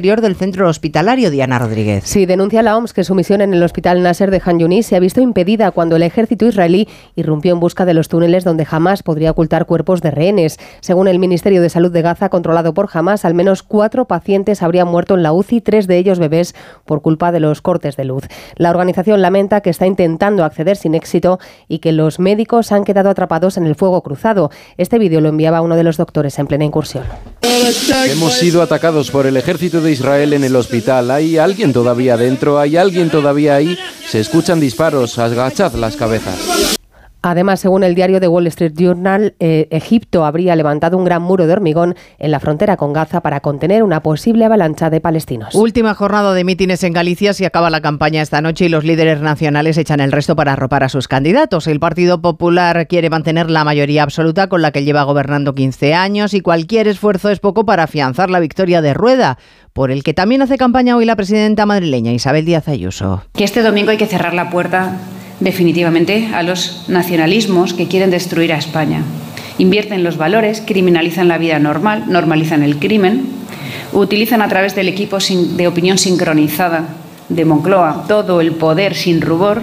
del centro hospitalario, Diana Rodríguez. Sí, denuncia la OMS que su misión en el hospital Nasser de Han Yunis se ha visto impedida cuando el ejército israelí irrumpió en busca de los túneles donde jamás podría ocultar cuerpos de rehenes. Según el Ministerio de Salud de Gaza, controlado por Hamas, al menos cuatro pacientes habrían muerto en la UCI, tres de ellos bebés, por culpa de los cortes de luz. La organización lamenta que está intentando acceder sin éxito y que los médicos han quedado atrapados en el fuego cruzado. Este vídeo lo enviaba uno de los doctores en plena incursión. Hemos sido atacados por el ejército de Israel en el hospital. ¿Hay alguien todavía dentro? ¿Hay alguien todavía ahí? Se escuchan disparos. Agachad las cabezas. Además, según el diario The Wall Street Journal, eh, Egipto habría levantado un gran muro de hormigón en la frontera con Gaza para contener una posible avalancha de palestinos. Última jornada de mítines en Galicia. Si acaba la campaña esta noche y los líderes nacionales echan el resto para arropar a sus candidatos. El Partido Popular quiere mantener la mayoría absoluta con la que lleva gobernando 15 años y cualquier esfuerzo es poco para afianzar la victoria de Rueda por el que también hace campaña hoy la presidenta madrileña Isabel Díaz Ayuso. Que este domingo hay que cerrar la puerta definitivamente a los nacionalismos que quieren destruir a España. Invierten los valores, criminalizan la vida normal, normalizan el crimen, utilizan a través del equipo de opinión sincronizada de Moncloa todo el poder sin rubor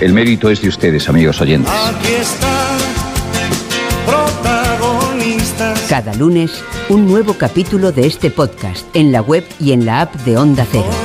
El mérito es de ustedes, amigos oyentes. Aquí está, protagonistas. Cada lunes, un nuevo capítulo de este podcast en la web y en la app de Onda Cero.